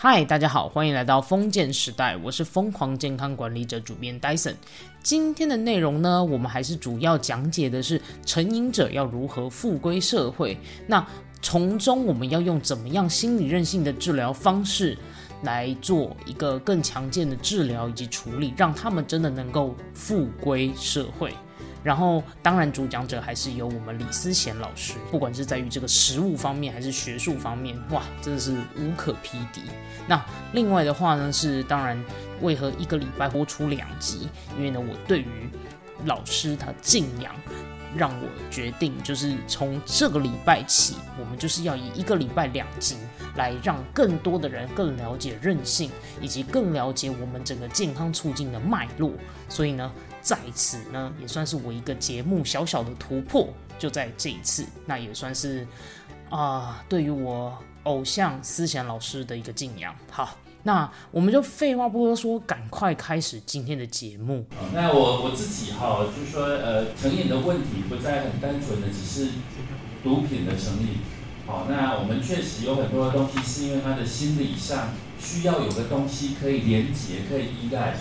嗨，大家好，欢迎来到封建时代，我是疯狂健康管理者主编 Dyson。今天的内容呢，我们还是主要讲解的是成瘾者要如何复归社会。那从中我们要用怎么样心理韧性的治疗方式来做一个更强健的治疗以及处理，让他们真的能够复归社会。然后，当然，主讲者还是由我们李思贤老师。不管是在于这个实物方面，还是学术方面，哇，真的是无可匹敌。那另外的话呢，是当然，为何一个礼拜播出两集？因为呢，我对于老师他敬仰，让我决定就是从这个礼拜起，我们就是要以一个礼拜两集，来让更多的人更了解韧性，以及更了解我们整个健康促进的脉络。所以呢。在此呢，也算是我一个节目小小的突破，就在这一次，那也算是啊，对于我偶像思贤老师的一个敬仰。好，那我们就废话不多说，赶快开始今天的节目。那我我自己哈，就是说，呃，成瘾的问题不再很单纯的只是毒品的成瘾。好，那我们确实有很多的东西是因为他的心理上需要有个东西可以连接，可以依赖。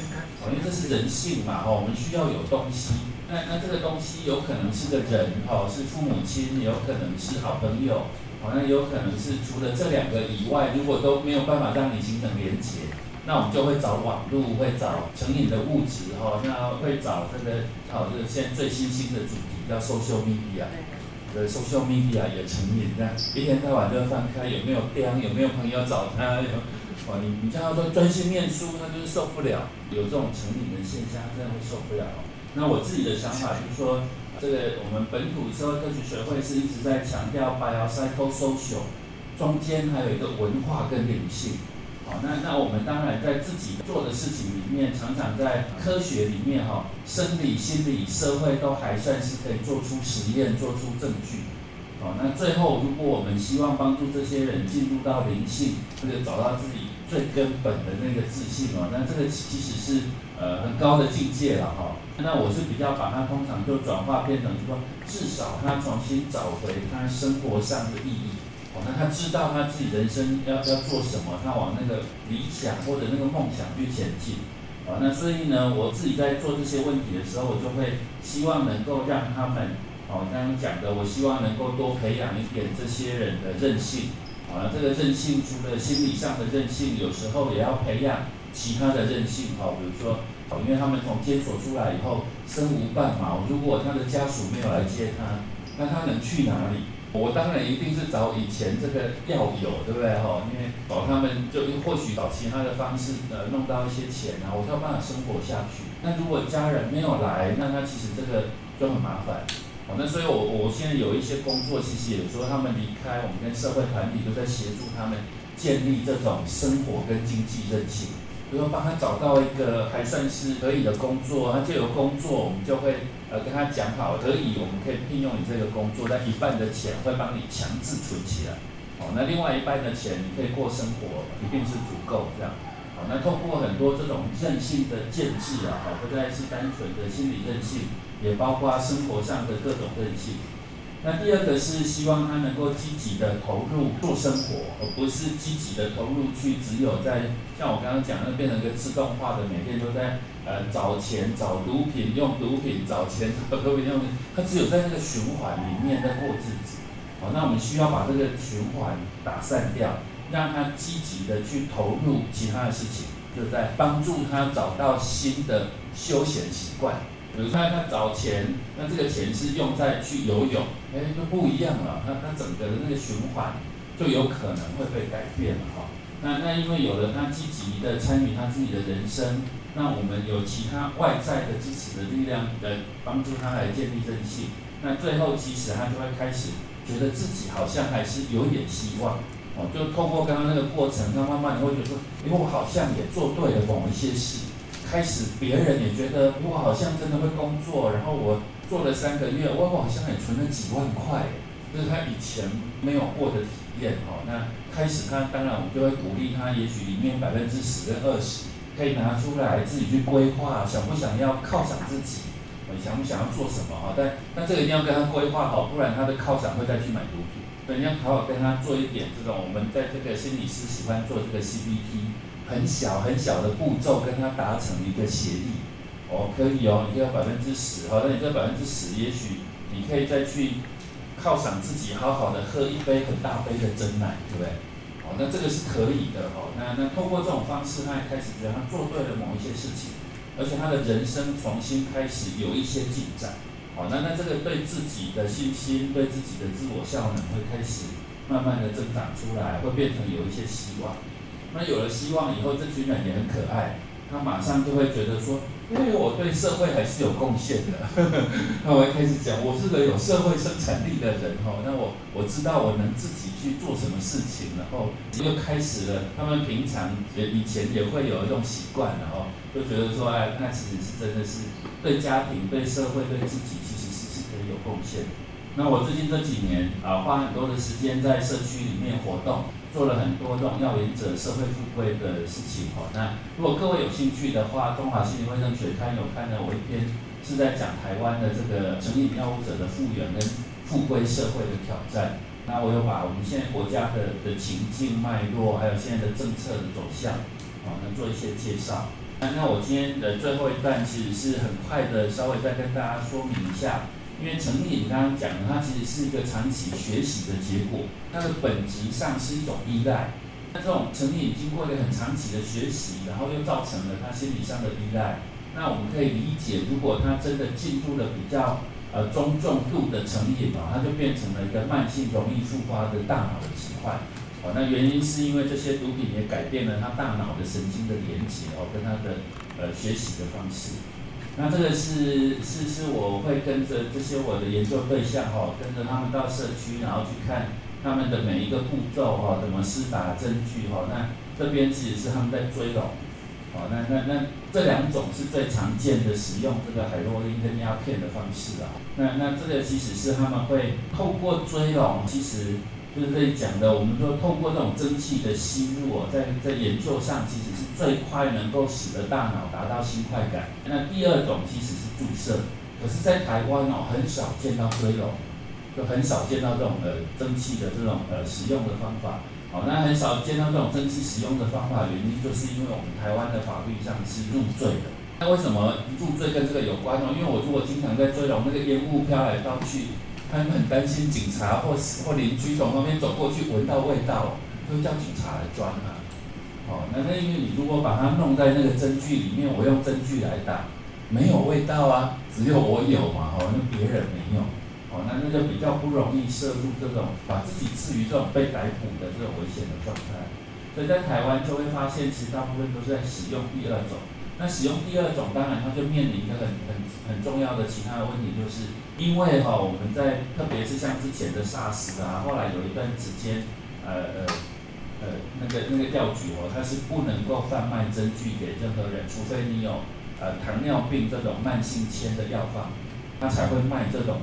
因为这是人性嘛，哈，我们需要有东西。那那这个东西有可能是个人，哈，是父母亲，有可能是好朋友，好，那有可能是除了这两个以外，如果都没有办法让你形成连接，那我们就会找网络，会找成瘾的物质，哈，那会找这个，好，这个现在最新兴的主题叫 social media，对，social media 也成瘾，那一天到晚就翻开有没有电，有没有朋友找他。哦，你你叫他说专心念书，他就是受不了，有这种成瘾的现象，真的会受不了。那我自己的想法就是说，这个我们本土社会科学学会是一直在强调 biopsychosocial，中间还有一个文化跟灵性。好，那那我们当然在自己做的事情里面，常常在科学里面哈，生理、心理、社会都还算是可以做出实验、做出证据。好，那最后如果我们希望帮助这些人进入到灵性，或者找到自己。最根本的那个自信哦，那这个其实是呃很高的境界了哈。那我是比较把它通常就转化变成说，至少他重新找回他生活上的意义。哦，那他知道他自己人生要要做什么，他往那个理想或者那个梦想去前进。哦，那所以呢，我自己在做这些问题的时候，我就会希望能够让他们，哦，刚刚讲的，我希望能够多培养一点这些人的韧性。啊，这个韧性除了心理上的韧性，有时候也要培养其他的韧性。哈，比如说，因为他们从监所出来以后身无半毛，如果他的家属没有来接他，那他能去哪里？我当然一定是找以前这个药友，对不对？哈，因为找他们就或许找其他的方式，呃，弄到一些钱啊，我才有办法生活下去。那如果家人没有来，那他其实这个就很麻烦。好，那所以，我我现在有一些工作，其实也说他们离开，我们跟社会团体都在协助他们建立这种生活跟经济韧性，比如说帮他找到一个还算是可以的工作，他就有工作，我们就会呃跟他讲好，可以，我们可以聘用你这个工作，但一半的钱会帮你强制存起来，好，那另外一半的钱你可以过生活，一定是足够这样，那透过很多这种韧性的建制啊，好，不再是单纯的心理韧性。也包括生活上的各种韧性。那第二个是希望他能够积极的投入做生活，而不是积极的投入去只有在像我刚刚讲的变成一个自动化的，每天都在呃找钱、找毒品、用毒品、找钱、找毒品用，他只有在那个循环里面在过日子。好，那我们需要把这个循环打散掉，让他积极的去投入其他的事情，就在帮助他找到新的休闲习惯。比如说他找钱，那这个钱是用在去游泳，哎，就不一样了。他他整个的那个循环就有可能会被改变了哈。那那因为有了他积极的参与他自己的人生，那我们有其他外在的支持的力量来帮助他来建立韧性。那最后其实他就会开始觉得自己好像还是有点希望哦。就透过刚刚那个过程，他慢慢你会觉得说，因为我好像也做对了某一些事。开始，别人也觉得我好像真的会工作，然后我做了三个月，我我好像也存了几万块，这是他以前没有过的体验哦。那开始他当然我们就会鼓励他，也许里面百分之十跟二十可以拿出来自己去规划，想不想要犒赏自己，想不想要做什么啊？但但这个一定要跟他规划好，不然他的犒赏会再去买毒品。你要好好跟他做一点这种，我们在这个心理师喜欢做这个 CBT，很小很小的步骤跟他达成一个协议。哦，可以哦，你可以百分之十，好，那你这百分之十，也许你可以再去犒赏自己，好好的喝一杯很大杯的真奶，对不对？哦，那这个是可以的哦。那那通过这种方式，他也开始觉得他做对了某一些事情，而且他的人生重新开始有一些进展。好，那那这个对自己的信心、对自己的自我效能会开始慢慢的增长出来，会变成有一些希望。那有了希望以后，这群人也很可爱，他马上就会觉得说，因为我对社会还是有贡献的。那我开始讲，我是个有社会生产力的人哈。那我我知道我能自己去做什么事情，然后又开始了。他们平常也以前也会有一种习惯，然后就觉得说，哎，那其实是真的是对家庭、对社会、对自己。有贡献。那我最近这几年啊，花很多的时间在社区里面活动，做了很多这种要言者社会富贵的事情哦。那如果各位有兴趣的话，中华心理卫生学刊有看到我一篇是在讲台湾的这个成瘾药物者的复原跟复归社会的挑战。那我有把我们现在国家的的情境脉络，还有现在的政策的走向，啊，能做一些介绍。那那我今天的最后一段其实是很快的，稍微再跟大家说明一下。因为成瘾刚刚讲了，它其实是一个长期学习的结果，它的本质上是一种依赖。那这种成瘾经过一个很长期的学习，然后又造成了他心理上的依赖。那我们可以理解，如果他真的进入了比较呃中重度的成瘾哦，它就变成了一个慢性容易复发的大脑的疾患。哦，那原因是因为这些毒品也改变了他大脑的神经的连接哦，跟他的呃学习的方式。那这个是是是，我会跟着这些我的研究对象哈，跟着他们到社区，然后去看他们的每一个步骤哈，怎么施打针具哈。那这边其实是他们在追龙，哦，那那那这两种是最常见的使用这个海洛因跟鸦片的方式啊。那那这个其实是他们会透过追龙，其实。就是这里讲的，我们说透过这种蒸汽的吸入哦，在在研究上其实是最快能够使得大脑达到新快感。那第二种其实是注射，可是，在台湾哦很少见到硅龙，就很少见到这种呃蒸汽的这种呃使用的方法。好，那很少见到这种蒸汽使用的方法，原因就是因为我们台湾的法律上是入罪的。那为什么入罪跟这个有关呢？因为我如果经常在追龙，那个烟雾飘来飘去。他们很担心警察或或邻居从旁边走过去闻到味道，会叫警察来抓他。哦，那那因为你如果把它弄在那个针具里面，我用针具来打，没有味道啊，只有我有嘛，哦，那别人没有，哦，那那就比较不容易摄入这种把自己置于这种被逮捕的这种危险的状态。所以在台湾就会发现，其实大部分都是在使用第二种。那使用第二种，当然它就面临一个很很很重要的其他的问题，就是因为哈，我们在特别是像之前的 SARS 啊，后来有一段时间，呃呃呃，那个那个药局哦，它是不能够贩卖针具给任何人，除非你有呃糖尿病这种慢性铅的药方，它才会卖这种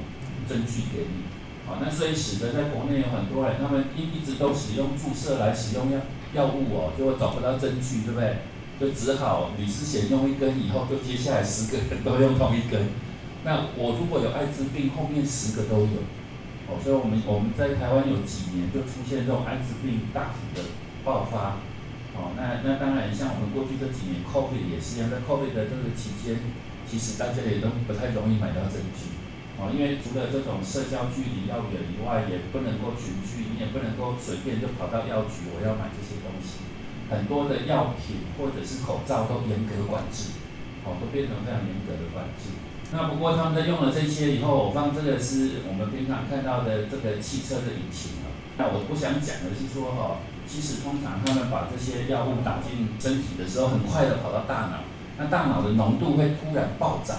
针具给你。好，那所以使得在国内有很多人，他们一一直都使用注射来使用药药物哦，就会找不到针具，对不对？就只好李思贤用一根，以后就接下来十个人都用同一根。那我如果有艾滋病，后面十个都有。哦，所以我们我们在台湾有几年就出现这种艾滋病大幅的爆发。哦，那那当然像我们过去这几年 COVID 也是一样，在 COVID 的这个期间，其实大家也都不太容易买到针具。哦，因为除了这种社交距离要远以外，也不能够群聚，你也不能够随便就跑到药局，我要买这些东西。很多的药品或者是口罩都严格管制，哦，都变成非常严格的管制。那不过他们在用了这些以后，我放这个是我们平常看到的这个汽车的引擎啊。那我不想讲的是说哈，其实通常他们把这些药物打进身体的时候，很快的跑到大脑，那大脑的浓度会突然暴涨。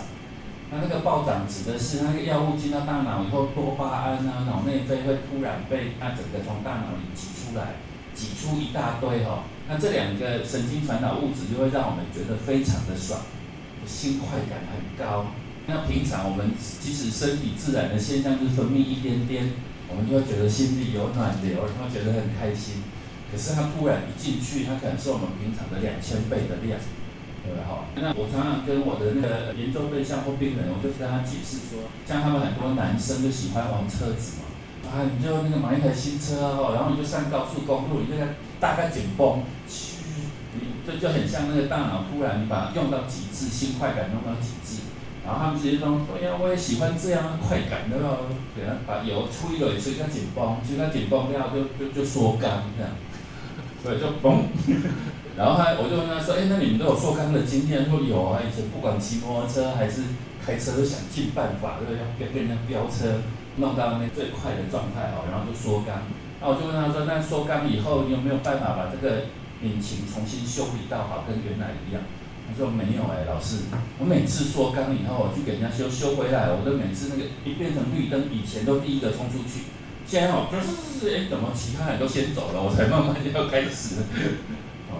那那个暴涨指的是那个药物进到大脑以后，多巴胺啊、脑内啡会突然被那整个从大脑里挤出来，挤出一大堆哈。那这两个神经传导物质就会让我们觉得非常的爽，心快感很高。那平常我们即使身体自然的现象就是分泌一点点，我们就会觉得心里有暖流，然后觉得很开心。可是它突然一进去，它可能是我们平常的两千倍的量，对不对哈？那我常常跟我的那个研究对象或病人，我就跟他解释说，像他们很多男生就喜欢玩车子嘛，啊，你就那个买一台新车哦，然后你就上高速公路，你那个大概紧绷，嘘，你这就很像那个大脑突然你把用到极致，新快感用到极致，然后他们直接说，对呀，我也喜欢这样的快感，对吧？给他把油吹了，吹它紧绷，其实它紧绷掉就就就缩缸这样，所以，就嘣。然后他我就问他说，哎，那你们都有缩缸的经验？说有啊，以前不管骑摩托车还是开车，都想尽办法，对不对？要跟人家飙车。弄到那最快的状态哦，然后就缩缸。那我就问他说：“那缩缸以后，你有没有办法把这个引擎重新修理到好，跟原来一样？”他说：“没有哎，老师，我每次缩缸以后，我去给人家修修回来，我都每次那个一变成绿灯，以前都第一个冲出去，现在哦，就是哎，怎么其他人都先走了，我才慢慢要开始。”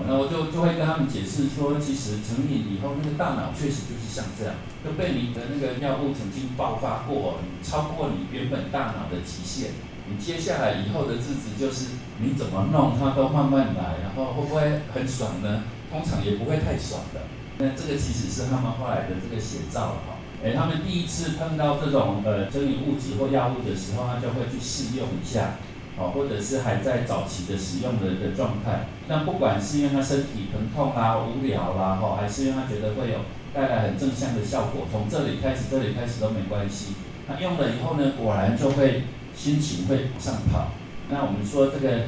那我就就会跟他们解释说，其实成瘾以后，那个大脑确实就是像这样，就被你的那个尿布曾经爆发过，超过你原本大脑的极限，你接下来以后的日子就是你怎么弄它都慢慢来，然后会不会很爽呢？通常也不会太爽的。那这个其实是他们后来的这个写照哈，哎，他们第一次碰到这种呃成瘾物质或药物的时候，他就会去试用一下。哦，或者是还在早期的使用的的状态，那不管是因为他身体疼痛啦、无聊啦，哈，还是因为他觉得会有带来很正向的效果，从这里开始，这里开始都没关系。那用了以后呢，果然就会心情会往上跑。那我们说这个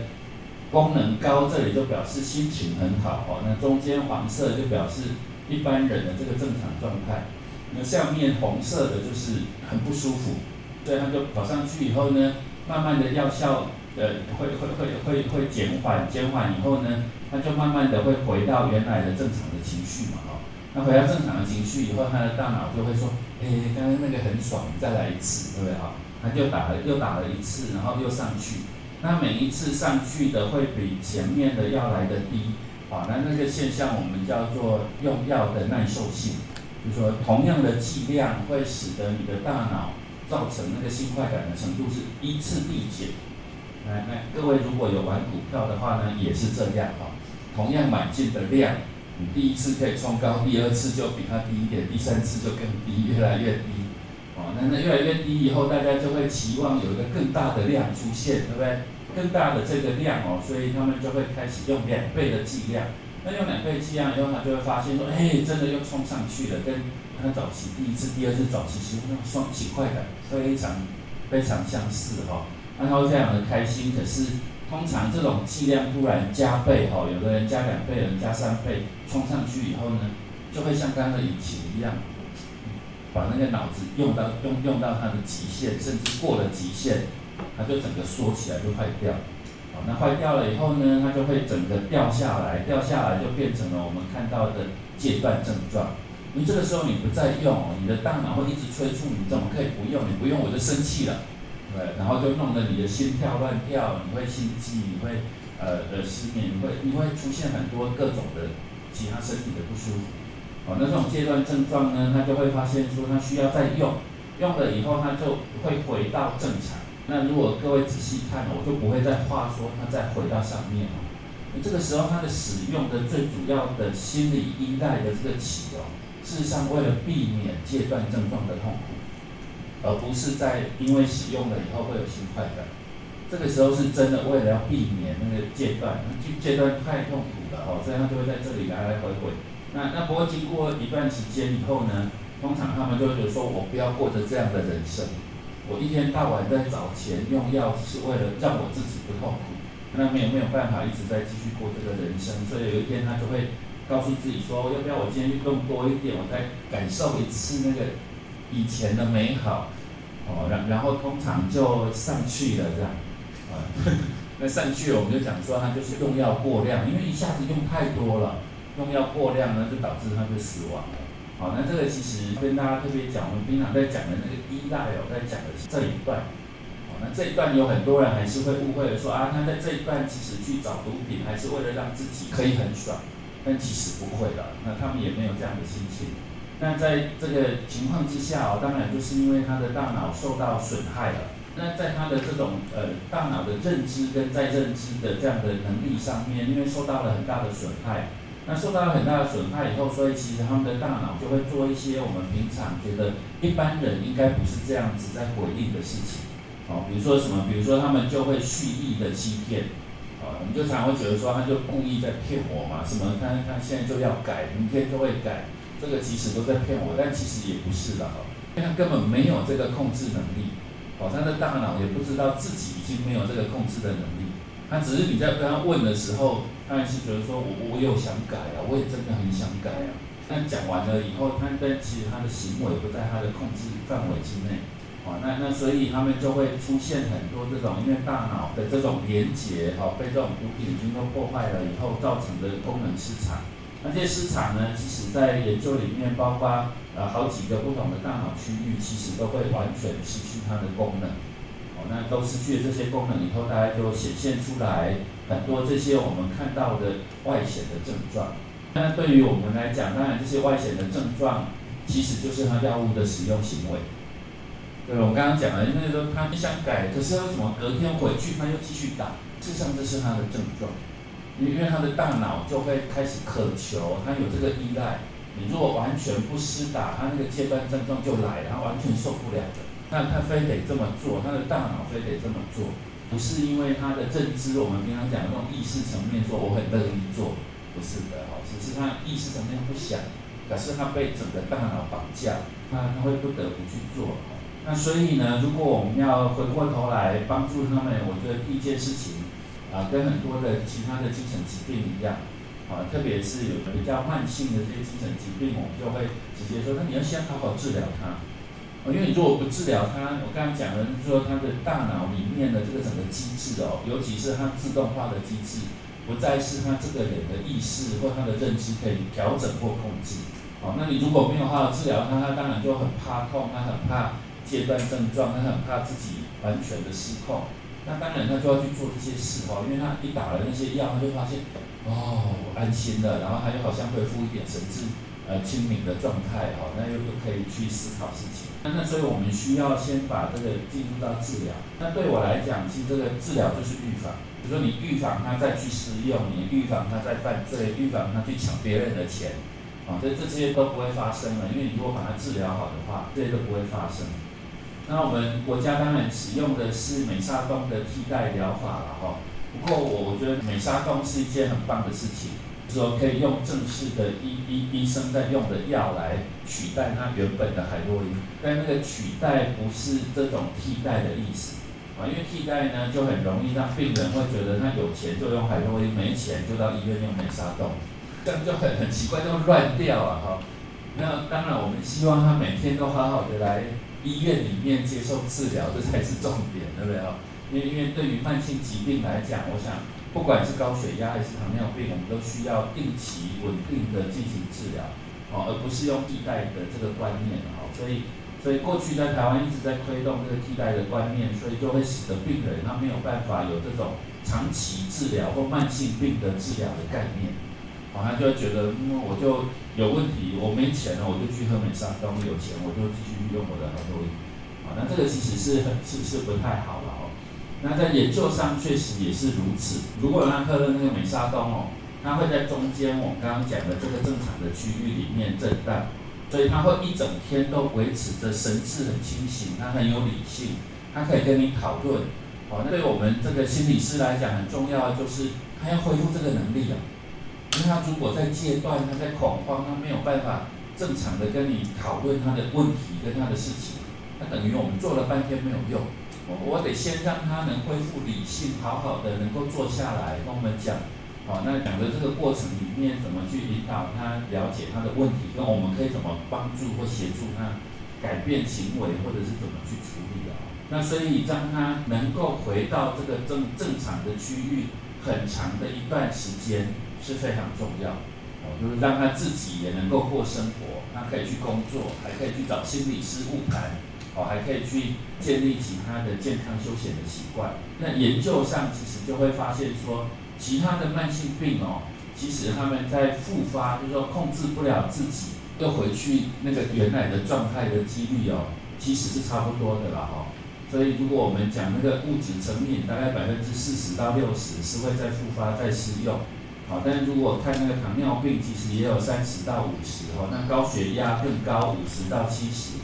功能高，这里就表示心情很好，哦，那中间黄色就表示一般人的这个正常状态。那下面红色的就是很不舒服，所以他就跑上去以后呢，慢慢的药效。呃，会会会会会减缓，减缓以后呢，他就慢慢的会回到原来的正常的情绪嘛，哦，那回到正常的情绪以后，他的大脑就会说，哎，刚刚那个很爽，再来一次，对不对啊？他就打了又打了一次，然后又上去，那每一次上去的会比前面的要来的低，啊，那那个现象我们叫做用药的耐受性，就是说同样的剂量会使得你的大脑造成那个性快感的程度是依次递减。来来，各位如果有玩股票的话呢，也是这样哈。同样买进的量，你第一次可以冲高，第二次就比它低一点，第三次就更低，越来越低。哦，那那越来越低以后，大家就会期望有一个更大的量出现，对不对？更大的这个量哦，所以他们就会开始用两倍的剂量。那用两倍剂量以后，他就会发现说，哎，真的又冲上去了，跟他早期第一次、第二次早期其实那种双起快感非常非常相似哈。那他会非常的开心，可是通常这种剂量突然加倍哈，有的人加两倍，有人加三倍，冲上去以后呢，就会像刚刚的引擎一样，把那个脑子用到用用到它的极限，甚至过了极限，它就整个缩起来就坏掉。好，那坏掉了以后呢，它就会整个掉下来，掉下来就变成了我们看到的戒断症状。因为这个时候你不再用，你的大脑会一直催促你，怎么可以不用？你不用我就生气了。对，然后就弄得你的心跳乱跳，你会心悸，你会呃呃失眠，你会你会出现很多各种的其他身体的不舒服。哦，那这种阶段症状呢，他就会发现说他需要再用，用了以后他就会回到正常。那如果各位仔细看，我就不会再话说他再回到上面哦。这个时候他的使用的最主要的心理依赖的这个起哦，事实上为了避免戒断症状的痛苦。而不是在因为使用了以后会有新快感，这个时候是真的为了要避免那个戒断，戒戒断太痛苦了哦，所以他就会在这里来来回回。那那不过经过一段时间以后呢，通常他们就会觉得说，我不要过着这样的人生，我一天到晚在找钱用药，是为了让我自己不痛苦，那没有没有办法一直在继续过这个人生，所以有一天他就会告诉自己说，要不要我今天运动多一点，我再感受一次那个。以前的美好，哦，然然后通常就上去了这样，啊，那上去了我们就讲说他就是用药过量，因为一下子用太多了，用药过量呢就导致他就死亡了。好，那这个其实跟大家特别讲，我们平常在讲的那个依赖哦，在讲的是这一段。哦，那这一段有很多人还是会误会的说啊，他在这一段其实去找毒品还是为了让自己可以很爽，但其实不会的，那他们也没有这样的心情。那在这个情况之下哦，当然就是因为他的大脑受到损害了。那在他的这种呃大脑的认知跟再认知的这样的能力上面，因为受到了很大的损害，那受到了很大的损害以后，所以其实他们的大脑就会做一些我们平常觉得一般人应该不是这样子在回应的事情。哦，比如说什么，比如说他们就会蓄意的欺骗，啊，我们就常会觉得说他就故意在骗我嘛，什么？他他现在就要改，明天就会改，这个其实都在骗我，但其实也不是的哈，因为他根本没有这个控制能力，哦，他的大脑也不知道自己已经没有这个控制的能力，他只是你在跟他问的时候，但是觉得说我我有想改啊，我也真的很想改啊，但讲完了以后，他但其实他的行为不在他的控制范围之内。啊，那那所以他们就会出现很多这种，因为大脑的这种连接，哈，被这种毒品已经都破坏了以后造成的功能失常。那这些失常呢，其实在研究里面，包括呃好几个不同的大脑区域，其实都会完全失去它的功能。哦，那都失去了这些功能以后，大家就显现出来很多这些我们看到的外显的症状。那对于我们来讲，当然这些外显的症状，其实就是他药物的使用行为。对，我刚刚讲了，因为说他想改，可是他怎么隔天回去他又继续打？事实上这是他的症状，因为他的大脑就会开始渴求，他有这个依赖。你如果完全不施打，他那个戒断症状就来，了，他完全受不了的。那他非得这么做，他的大脑非得这么做，不是因为他的认知，我们平常讲的那种意识层面说我很乐意做，不是的哦，只是他意识层面不想，可是他被整个大脑绑架，他他会不得不去做。那所以呢，如果我们要回过头来帮助他们，我觉得第一件事情，啊，跟很多的其他的精神疾病一样，啊，特别是有比较慢性的这些精神疾病，我们就会直接说，那你要先好好治疗它，因为你如果不治疗它，我刚刚讲的说他的大脑里面的这个整个机制哦，尤其是它自动化的机制，不再是他这个人的意识或他的认知可以调整或控制，好，那你如果没有好好治疗它，他当然就很怕痛，他很怕。戒断症状，他很怕自己完全的失控，那当然他就要去做这些事哦，因为他一打了那些药，他就发现哦安心了，然后他就好像恢复一点神智，呃清明的状态哦，那又又可以去思考事情。那那所以我们需要先把这个进入到治疗。那对我来讲，其实这个治疗就是预防，比如说你预防他再去使用，你预防他再犯罪，预防他去抢别人的钱，啊，这这些都不会发生了，因为你如果把它治疗好的话，这些都不会发生。那我们国家当然使用的是美沙酮的替代疗法了哈。不过我我觉得美沙酮是一件很棒的事情，说可以用正式的医医医生在用的药来取代它原本的海洛因。但那个取代不是这种替代的意思啊，因为替代呢就很容易让病人会觉得他有钱就用海洛因，没钱就到医院用美沙酮，这样就很很奇怪，就乱掉啊哈。那当然我们希望他每天都好好的来。医院里面接受治疗，这才是重点，对不对啊？因为因为对于慢性疾病来讲，我想不管是高血压还是糖尿病，我们都需要定期稳定的进行治疗，哦，而不是用替代的这个观念，哦，所以所以过去在台湾一直在推动这个替代的观念，所以就会使得病人他没有办法有这种长期治疗或慢性病的治疗的概念，好，他就会觉得，因为我就有问题，我没钱了，我就去喝美沙酮；有钱，我就继续。用我的海洛因，啊，那这个其实是很是是不太好了哦。那在研究上确实也是如此。如果让他喝那个美沙酮哦，它会在中间我们刚刚讲的这个正常的区域里面震荡，所以他会一整天都维持着神志很清醒，他很有理性，他可以跟你讨论。哦，那对我们这个心理师来讲很重要，就是他要恢复这个能力啊。因为他如果在戒断，他在恐慌，他没有办法。正常的跟你讨论他的问题跟他的事情，那等于我们做了半天没有用。我得先让他能恢复理性，好好的能够坐下来跟我们讲。好，那讲的这个过程里面，怎么去引导他了解他的问题，跟我们可以怎么帮助或协助他改变行为，或者是怎么去处理的。那所以让他能够回到这个正正常的区域，很长的一段时间是非常重要。哦就是让他自己也能够过生活，他可以去工作，还可以去找心理师晤谈，哦，还可以去建立其他的健康休闲的习惯。那研究上其实就会发现说，其他的慢性病哦，其实他们在复发，就是说控制不了自己，又回去那个原来的状态的几率哦，其实是差不多的啦，哦。所以如果我们讲那个物质成瘾，大概百分之四十到六十是会再复发再使用。好，但如果看那个糖尿病，其实也有三十到五十哦，那高血压更高，五十到七十。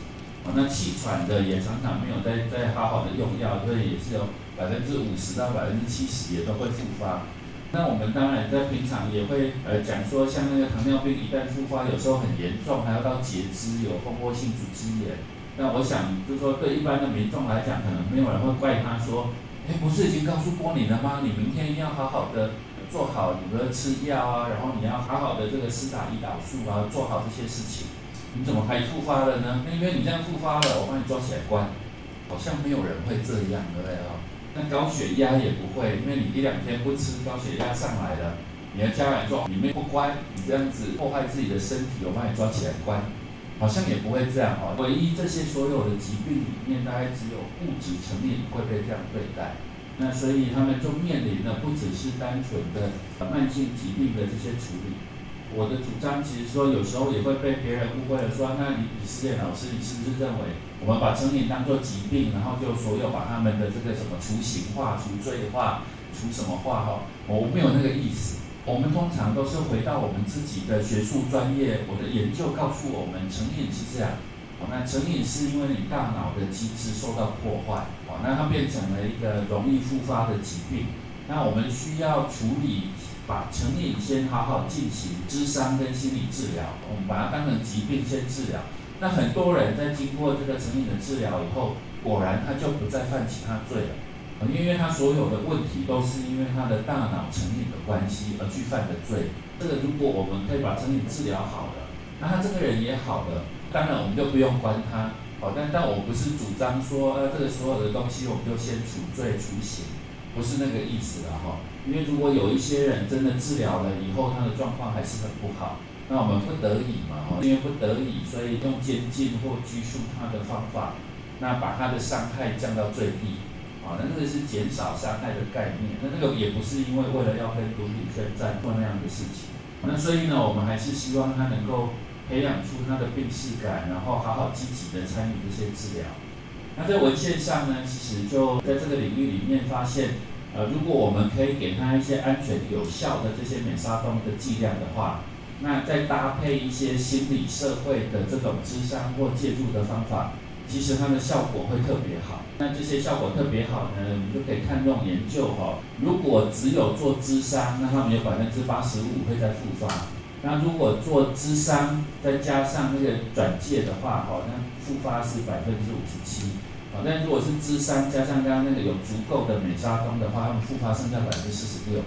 那气喘的也常常没有在在好好的用药，所以也是有百分之五十到百分之七十也都会复发。那我们当然在平常也会呃讲说，像那个糖尿病一旦复发，有时候很严重，还要到截肢，有蜂窝性组织炎。那我想就说，对一般的民众来讲，可能没有人会怪他说，哎，不是已经告诉过你了吗？你明天一定要好好的做好你的吃药啊，然后你要好好的这个施打胰岛素啊，做好这些事情。你怎么还复发了呢？因为你这样复发了，我把你抓起来关。好像没有人会这样，对不对啊？那高血压也不会，因为你一两天不吃，高血压上来了，你的家人说你们不乖，你这样子破坏自己的身体，我把你抓起来关，好像也不会这样哦。唯一这些所有的疾病里面，大概只有物质层面会被这样对待。那所以他们就面临的不只是单纯的慢性疾病的这些处理。我的主张其实说，有时候也会被别人误会了，说那李李思燕老师，你是不是认为我们把成瘾当做疾病，然后就所有把他们的这个什么除刑化、除罪化、除什么化？哈，我没有那个意思。我们通常都是回到我们自己的学术专业，我的研究告诉我们，成瘾是这样。那成瘾是因为你大脑的机制受到破坏，哦，那它变成了一个容易复发的疾病。那我们需要处理。把成瘾先好好进行智商跟心理治疗，我们把它当成疾病先治疗。那很多人在经过这个成瘾的治疗以后，果然他就不再犯其他罪了，因为他所有的问题都是因为他的大脑成瘾的关系而去犯的罪。这个如果我们可以把成瘾治疗好了，那他这个人也好了，当然我们就不用关他。好，但但我不是主张说，这个所有的东西我们就先处罪处刑，不是那个意思了哈。因为如果有一些人真的治疗了以后，他的状况还是很不好，那我们不得已嘛，因为不得已，所以用监禁或拘束他的方法，那把他的伤害降到最低，啊，那那个是减少伤害的概念，那那个也不是因为为了要跟毒品宣战做那样的事情，那所以呢，我们还是希望他能够培养出他的病视感，然后好好积极的参与这些治疗。那在文献上呢，其实就在这个领域里面发现。呃，如果我们可以给他一些安全有效的这些美沙酮的剂量的话，那再搭配一些心理社会的这种智商或介入的方法，其实它的效果会特别好。那这些效果特别好呢，我们就可以看这种研究哈。如果只有做智商，那他们有百分之八十五会再复发。那如果做智商再加上那个转介的话，好，那复发是百分之五十七。啊，但如果是智商加上刚刚那个有足够的美沙酮的话，他们复发剩下百分之四十六。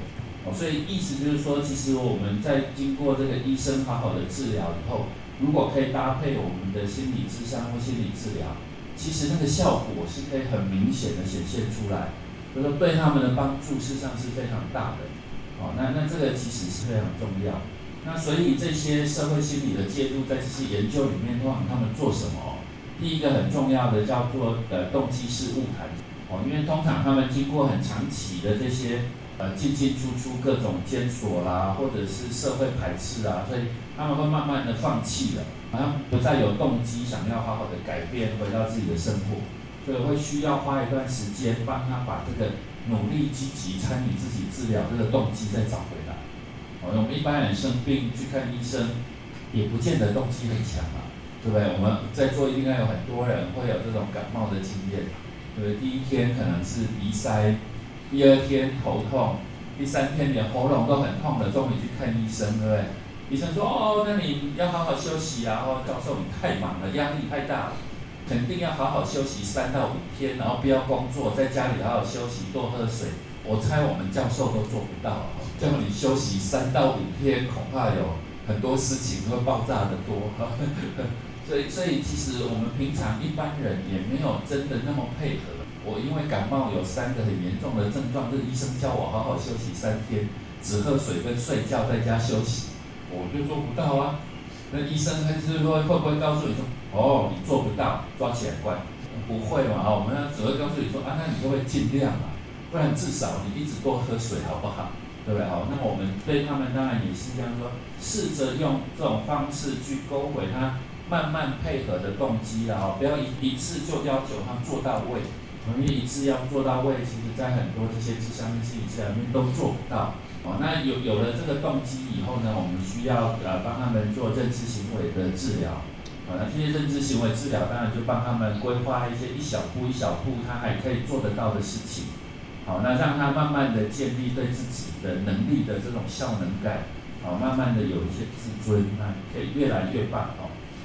哦，所以意思就是说，其实我们在经过这个医生好好的治疗以后，如果可以搭配我们的心理智商或心理治疗，其实那个效果是可以很明显的显现出来，就说对他们的帮助事实上是非常大的。哦，那那这个其实是非常重要。那所以这些社会心理的介入，在这些研究里面，通常他们做什么？第一个很重要的叫做呃动机式误谈哦，因为通常他们经过很长期的这些呃进进出出各种监所啦，或者是社会排斥啊，所以他们会慢慢的放弃了，好像不再有动机想要好好的改变，回到自己的生活，所以会需要花一段时间帮他把这个努力积极参与自己治疗这个动机再找回来。哦，我们一般人生病去看医生，也不见得动机很强啊。对不对？我们在座应该有很多人会有这种感冒的经验，对不对？第一天可能是鼻塞，第二天头痛，第三天连喉咙都很痛了，终于去看医生，对不对？医生说：“哦，那你要好好休息啊！哦，教授你太忙了，压力太大了，肯定要好好休息三到五天，然后不要工作，在家里好好休息，多喝水。我猜我们教授都做不到，叫你休息三到五天，恐怕有很多事情会爆炸的多。”所以，所以其实我们平常一般人也没有真的那么配合。我因为感冒有三个很严重的症状，这医生叫我好好休息三天，只喝水跟睡觉，在家休息，我就做不到啊。那医生还是说会不会告诉你说，哦，你做不到，抓起来怪？不会嘛？我们只会告诉你说，啊，那你就会尽量嘛，不然至少你一直多喝水，好不好？对不对？好，那我们对他们当然也是这样说，试着用这种方式去勾回他。慢慢配合的动机啊，不要一一次就要求他做到位，因为一次要做到位，其实在很多这些智商心理治疗里面都做不到。哦，那有有了这个动机以后呢，我们需要呃帮他们做认知行为的治疗。好，那这些认知行为治疗当然就帮他们规划一些一小步一小步他还可以做得到的事情。好，那让他慢慢的建立对自己的能力的这种效能感。好，慢慢的有一些自尊，那可以越来越棒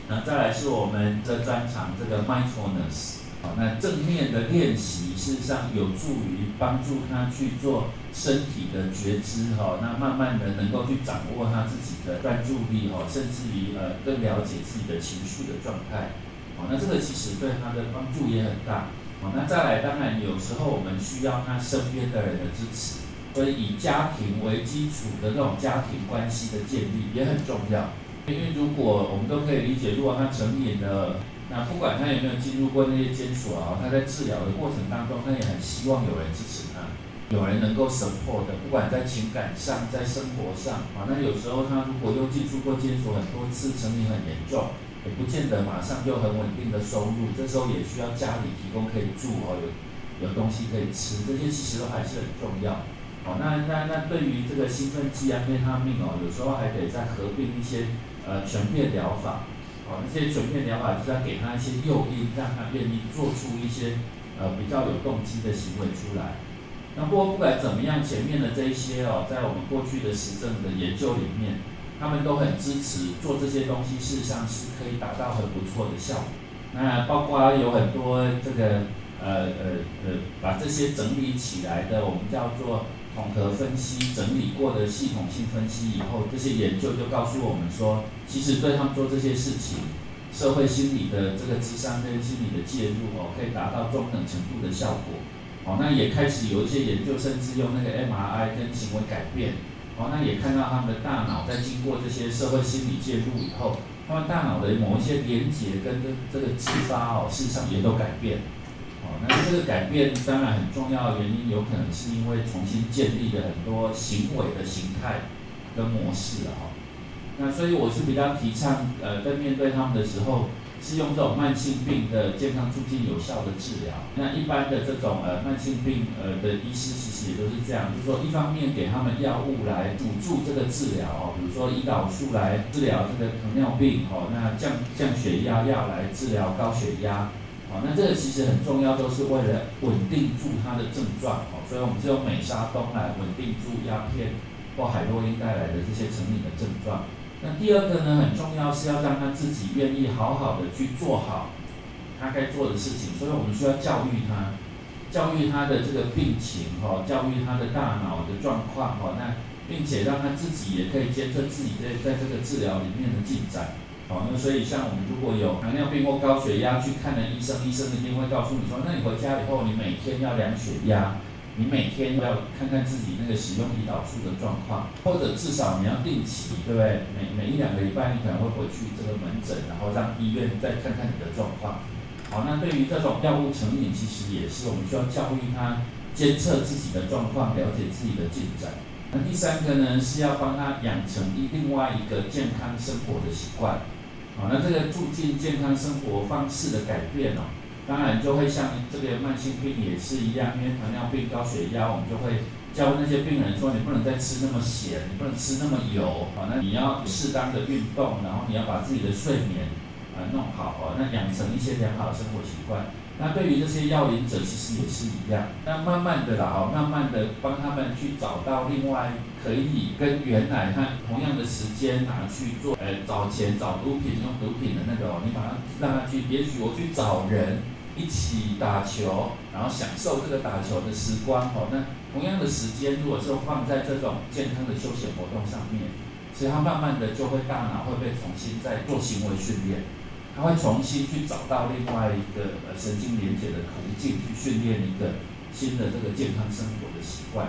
那再来是我们的专长，这个 mindfulness。好，那正面的练习事实上有助于帮助他去做身体的觉知哈。那慢慢的能够去掌握他自己的专注力哈，甚至于呃更了解自己的情绪的状态。好，那这个其实对他的帮助也很大。好，那再来当然有时候我们需要他身边的人的支持。所以以家庭为基础的这种家庭关系的建立也很重要，因为如果我们都可以理解，如果他成瘾了，那不管他有没有进入过那些监所啊，他在治疗的过程当中，他也很希望有人支持他，有人能够 support 的，不管在情感上，在生活上啊，那有时候他如果又进出过监所很多次，成瘾很严重，也不见得马上就很稳定的收入，这时候也需要家里提供可以住哦，有有东西可以吃，这些其实都还是很重要。哦，那那那对于这个兴奋剂啊、安他命哦，有时候还得再合并一些呃全面疗法。哦，那些全面疗法就是要给他一些诱因，让他愿意做出一些呃比较有动机的行为出来。那不过不管怎么样，前面的这一些哦，在我们过去的实证的研究里面，他们都很支持做这些东西，事实上是可以达到很不错的效果。那包括有很多这个呃呃呃，把这些整理起来的，我们叫做。统合分析整理过的系统性分析以后，这些研究就告诉我们说，其实对他们做这些事情，社会心理的这个智商跟心理的介入哦，可以达到中等程度的效果。哦，那也开始有一些研究，甚至用那个 MRI 跟行为改变。哦，那也看到他们的大脑在经过这些社会心理介入以后，他们大脑的某一些连接跟这这个激发哦，事实上也都改变。那这个改变当然很重要的原因，有可能是因为重新建立了很多行为的形态跟模式啊。那所以我是比较提倡，呃，在面对他们的时候，是用这种慢性病的健康促进有效的治疗。那一般的这种呃慢性病呃的医师其实也都是这样，就是说一方面给他们药物来辅助这个治疗哦，比如说胰岛素来治疗这个糖尿病哦，那降降血压药来治疗高血压。好，那这个其实很重要，都是为了稳定住他的症状。哦，所以我们是用美沙酮来稳定住鸦片或海洛因带来的这些成瘾的症状。那第二个呢，很重要是要让他自己愿意好好的去做好他该做的事情。所以我们需要教育他，教育他的这个病情，哈，教育他的大脑的状况，哈，那并且让他自己也可以监测自己在在这个治疗里面的进展。好，那所以像我们如果有糖尿病或高血压去看的医生，医生一定会告诉你说，那你回家以后，你每天要量血压，你每天要看看自己那个使用胰岛素的状况，或者至少你要定期，对不对？每每一两个礼拜，你可能会回去这个门诊，然后让医院再看看你的状况。好，那对于这种药物成瘾，其实也是我们需要教育他监测自己的状况，了解自己的进展。那第三个呢，是要帮他养成一另外一个健康生活的习惯。好，那这个促进健康生活方式的改变哦，当然就会像这个慢性病也是一样，因为糖尿病、高血压，我们就会教那些病人说，你不能再吃那么咸，你不能吃那么油，好，那你要适当的运动，然后你要把自己的睡眠啊弄好，哦，那养成一些良好的生活习惯。那对于这些药瘾者，其实也是一样。那慢慢的啦，哦，慢慢的帮他们去找到另外可以跟原来他同样的时间拿去做，呃，找钱找毒品用毒品的那个哦，你把他让他去，也许我去找人一起打球，然后享受这个打球的时光哦。那同样的时间，如果是放在这种健康的休闲活动上面，所以他慢慢的就会大脑会被重新再做行为训练。他会重新去找到另外一个呃神经连接的途径，去训练一个新的这个健康生活的习惯。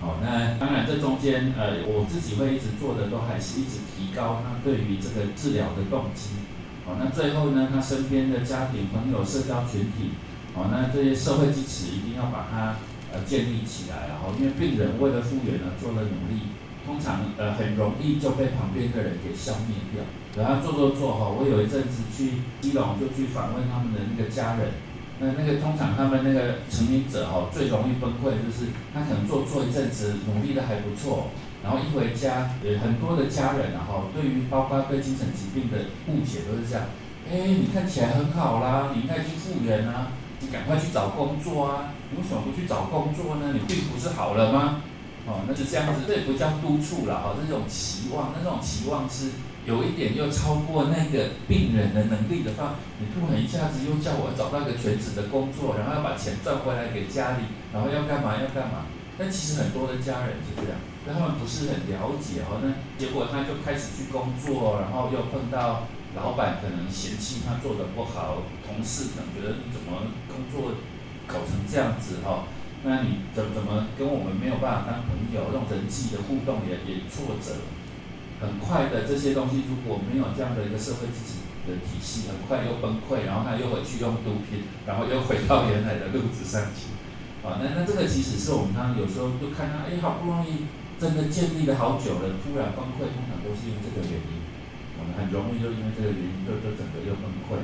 好，那当然这中间呃我自己会一直做的都还是一直提高他对于这个治疗的动机。好，那最后呢，他身边的家庭、朋友、社交群体，好，那这些社会支持一定要把它呃建立起来。然后，因为病人为了复原而做了努力。通常呃很容易就被旁边的人给消灭掉，然后做做做哈，我有一阵子去基隆就去访问他们的那个家人，那那个通常他们那个成瘾者哈最容易崩溃，就是他可能做做一阵子努力的还不错，然后一回家，呃很多的家人然后对于包括对精神疾病的误解都是这样，哎，你看起来很好啦，你应该去复原啊，你赶快去找工作啊，你为什么不去找工作呢？你并不是好了吗？哦，那是这样子，这也不叫督促了哈，这种期望，那种期望是有一点又超过那个病人的能力的话，你不能一下子又叫我找到一个全职的工作，然后要把钱赚回来给家里，然后要干嘛要干嘛？但其实很多的家人是这样，但他们不是很了解哦，那结果他就开始去工作，然后又碰到老板可能嫌弃他做的不好，同事可能觉得你怎么工作搞成这样子哈，那你怎么怎么跟我们没有办法当朋友，这种人际的互动也也挫折，很快的这些东西如果没有这样的一个社会自己的体系，很快又崩溃，然后他又回去用毒品，然后又回到原来的路子上去。啊，那那这个其实是我们刚刚有时候就看到，哎，好不容易真的建立了好久了，突然崩溃，通常都是因为这个原因。我们很容易就因为这个原因，就就整个又崩溃。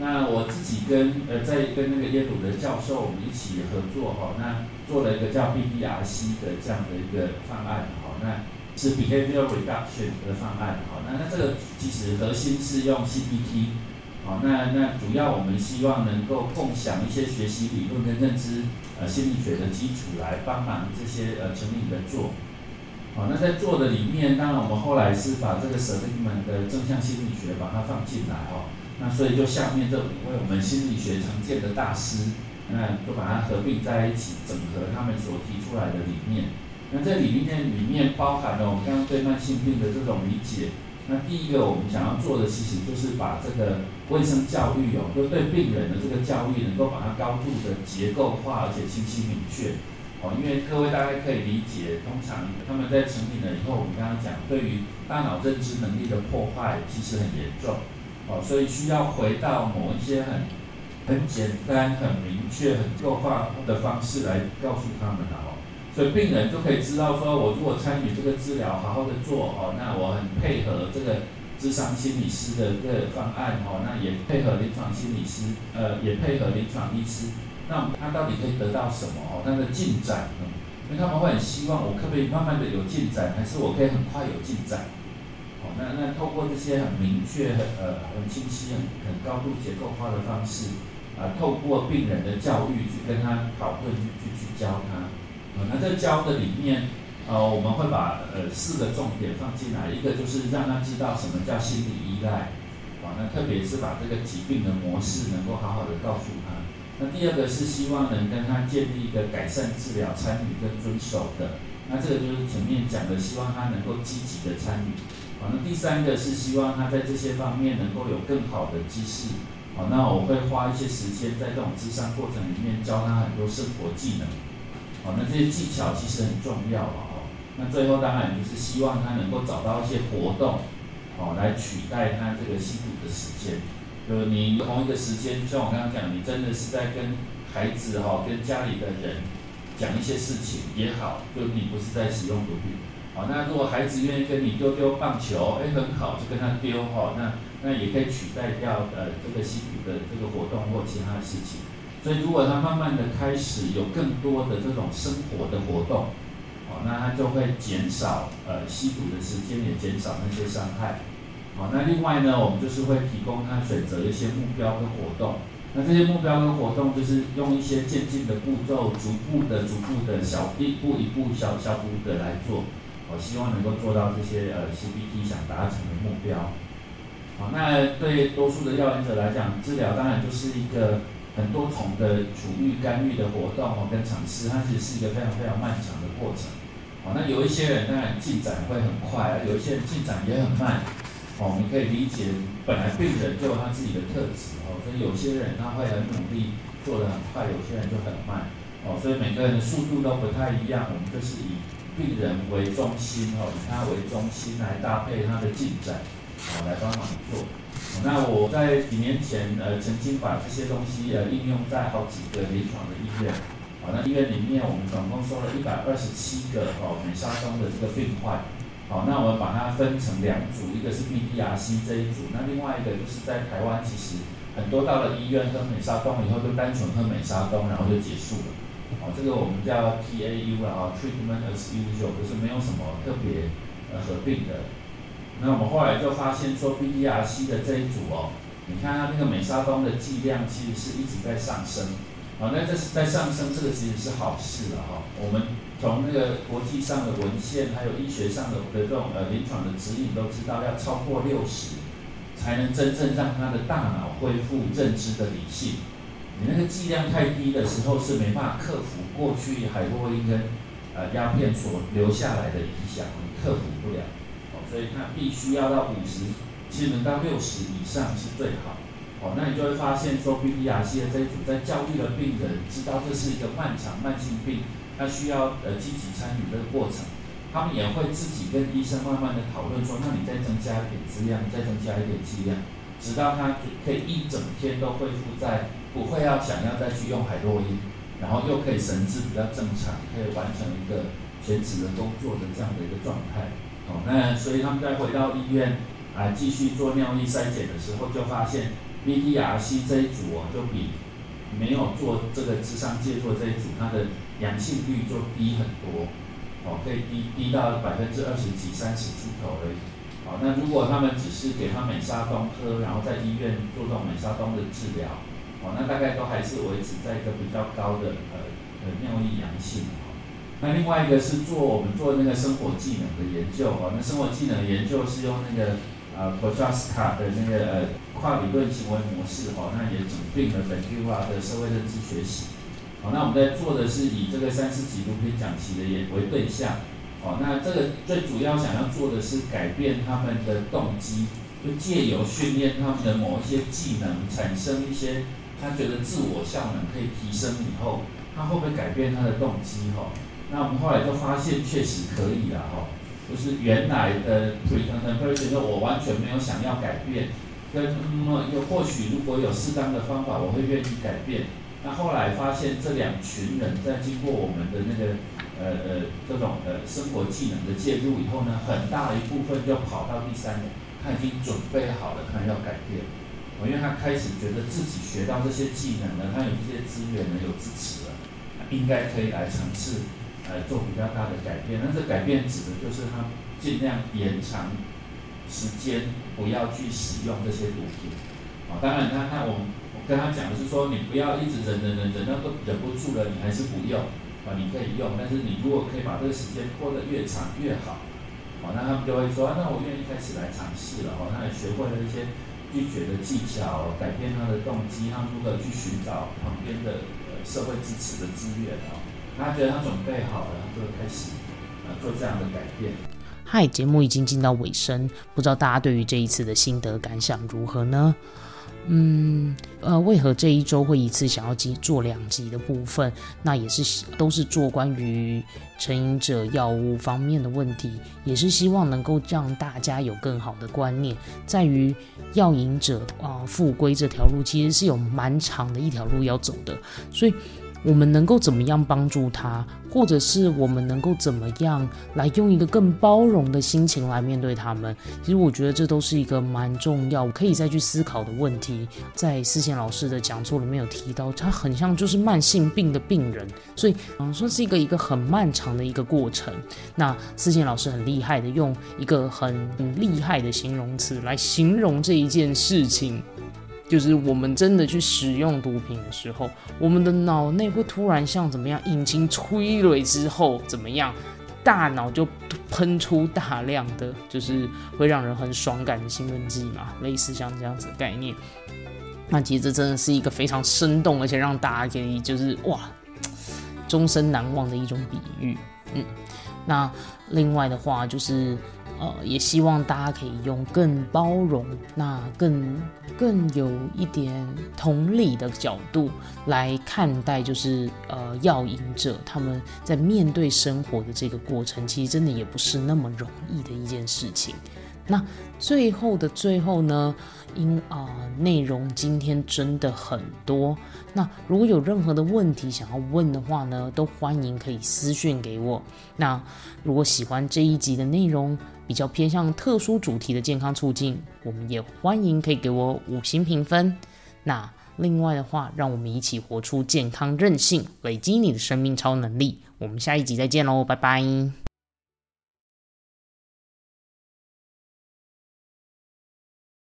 那我自己跟呃在跟那个耶鲁的教授我们一起合作哈，那做了一个叫 BBRC 的这样的一个方案哈，那是 Behavior Reduction 的方案好，那那这个其实核心是用 CBT。好，那那主要我们希望能够共享一些学习理论跟认知，呃，心理学的基础来帮忙这些呃成瘾的做。好，那在做的里面，当然我们后来是把这个 s e l i m a n 的正向心理学把它放进来哦。那所以就下面这五位我们心理学常见的大师，那就把它合并在一起，整合他们所提出来的理念。那这里面里面包含了我们刚刚对慢性病的这种理解。那第一个我们想要做的，事情就是把这个卫生教育哦，就对病人的这个教育，能够把它高度的结构化，而且清晰明确哦。因为各位大概可以理解，通常他们在成年了以后，我们刚刚讲，对于大脑认知能力的破坏其实很严重哦，所以需要回到某一些很很简单、很明确、很构化的方式来告诉他们哦。所以病人就可以知道说，我如果参与这个治疗，好好的做哦，那我很配合这个智商心理师的这个方案哦，那也配合临床心理师，呃，也配合临床医师，那他到底可以得到什么哦？他的进展，因为他们会很希望我可不可以慢慢的有进展，还是我可以很快有进展？哦，那那透过这些很明确、很呃很清晰、很很高度结构化的方式，啊，透过病人的教育去跟他讨论，去去去教他。啊，那在教的里面，呃，我们会把呃四个重点放进来，一个就是让他知道什么叫心理依赖，啊，那特别是把这个疾病的模式能够好好的告诉他。那第二个是希望能跟他建立一个改善治疗参与跟遵守的，那这个就是前面讲的，希望他能够积极的参与。啊，那第三个是希望他在这些方面能够有更好的知识。好，那我会花一些时间在这种智商过程里面教他很多生活技能。哦，那这些技巧其实很重要了哦。那最后当然就是希望他能够找到一些活动，哦，来取代他这个吸毒的时间。就你同一个时间，像我刚刚讲，你真的是在跟孩子哈，跟家里的人讲一些事情也好，就你不是在使用毒品。好，那如果孩子愿意跟你丢丢棒球，哎，很好，就跟他丢哈。那那也可以取代掉呃这个吸毒的这个活动或其他的事情。所以，如果他慢慢的开始有更多的这种生活的活动，哦，那他就会减少呃吸毒的时间，也减少那些伤害。好，那另外呢，我们就是会提供他选择一些目标跟活动。那这些目标跟活动就是用一些渐进的步骤，逐步的、逐步的小一步一步、小小步的来做。我希望能够做到这些呃 CBT 想达成的目标。好，那对多数的药瘾者来讲，治疗当然就是一个。很多重的处遇干预的活动哦，跟尝试，它其实是一个非常非常漫长的过程。哦，那有一些人当然进展会很快，有一些人进展也很慢。哦，你可以理解，本来病人就有他自己的特质哦，所以有些人他会很努力，做得很快，有些人就很慢。哦，所以每个人的速度都不太一样。我们就是以病人为中心哦，以他为中心来搭配他的进展，哦，来帮忙做。那我在几年前，呃，曾经把这些东西呃应用在好几个临床的医院，好，那医院里面我们总共收了一百二十七个哦美沙东的这个病患，好，那我们把它分成两组，一个是 BDRC 这一组，那另外一个就是在台湾其实很多到了医院喝美沙东以后就单纯喝美沙东，然后就结束了，好，这个我们叫 TAU 了啊，Treatment as usual，就是没有什么特别呃合并的。那我们后来就发现说，BDRC 的这一组哦，你看它那个美沙酮的剂量其实是一直在上升，好，那这是在上升，这个其实是好事了哈。我们从那个国际上的文献，还有医学上的的这种呃临床的指引都知道，要超过六十，才能真正让他的大脑恢复认知的理性。你那个剂量太低的时候，是没办法克服过去海洛因跟呃鸦片所留下来的影响，你克服不了。所以它必须要到五十，其实能到六十以上是最好。哦，那你就会发现说，B P R C 的这一组在教育了病人，知道这是一个漫长慢性病，他需要呃积极参与这个过程。他们也会自己跟医生慢慢的讨论说，那你再增加一点质量，再增加一点剂量，直到他可以一整天都恢复在。不会要想要再去用海洛因，然后又可以神志比较正常，可以完成一个全职的工作的这样的一个状态。哦，那所以他们再回到医院啊，继续做尿液筛检的时候，就发现 B T R C 这一组哦，就比没有做这个智商介入这一组，它的阳性率就低很多。哦，可以低低到百分之二十几、三十出头而已。好，那如果他们只是给他美沙东喝，然后在医院做这种美沙东的治疗。哦，那大概都还是维持在一个比较高的呃呃尿液阳性。那另外一个是做我们做那个生活技能的研究哦，那生活技能研究是用那个呃 p o j a s k a 的那个呃跨理论行为模式哦，那也整定了 b e n g u a 的社会认知学习。好，那我们在做的是以这个三四级毒品讲期的也为对象。哦，那这个最主要想要做的是改变他们的动机，就借由训练他们的某一些技能，产生一些。他觉得自我效能可以提升以后，他会不会改变他的动机？哈，那我们后来就发现确实可以了，哈，就是原来的腿疼疼，而且说我完全没有想要改变，跟那又或许如果有适当的方法，我会愿意改变。那后来发现这两群人在经过我们的那个呃呃这种呃生活技能的介入以后呢，很大一部分就跑到第三年，他已经准备好了，他要改变。因为他开始觉得自己学到这些技能了，他有这些资源呢，有支持了，应该可以来尝试，呃，做比较大的改变。那这改变指的就是他尽量延长时间，不要去使用这些毒品。啊，当然他他我我跟他讲的是说，你不要一直忍忍忍忍到都忍不住了，你还是不用。啊，你可以用，但是你如果可以把这个时间拖得越长越好。啊，那他们就会说，那我愿意开始来尝试了。哦，那也学会了一些。拒绝的技巧，改变他的动机，他如何去寻找旁边的呃社会支持的资源哦？他觉得他准备好了，就开始呃做这样的改变。嗨，节目已经进到尾声，不知道大家对于这一次的心得感想如何呢？嗯，呃，为何这一周会一次想要集做两集的部分？那也是都是做关于成瘾者药物方面的问题，也是希望能够让大家有更好的观念，在于药瘾者啊复归这条路其实是有蛮长的一条路要走的，所以。我们能够怎么样帮助他，或者是我们能够怎么样来用一个更包容的心情来面对他们？其实我觉得这都是一个蛮重要，可以再去思考的问题。在思贤老师的讲座里面有提到，他很像就是慢性病的病人，所以嗯，说是一个一个很漫长的一个过程。那思贤老师很厉害的，用一个很厉害的形容词来形容这一件事情。就是我们真的去使用毒品的时候，我们的脑内会突然像怎么样？引擎催泪之后怎么样？大脑就喷出大量的，就是会让人很爽感的兴奋剂嘛，类似像这样子的概念。那其实这真的是一个非常生动，而且让大家可以就是哇，终身难忘的一种比喻。嗯，那另外的话就是。呃，也希望大家可以用更包容、那更更有一点同理的角度来看待，就是呃，药瘾者他们在面对生活的这个过程，其实真的也不是那么容易的一件事情。那最后的最后呢？因啊，内容今天真的很多。那如果有任何的问题想要问的话呢，都欢迎可以私讯给我。那如果喜欢这一集的内容，比较偏向特殊主题的健康促进，我们也欢迎可以给我五星评分。那另外的话，让我们一起活出健康韧性，累积你的生命超能力。我们下一集再见喽，拜拜。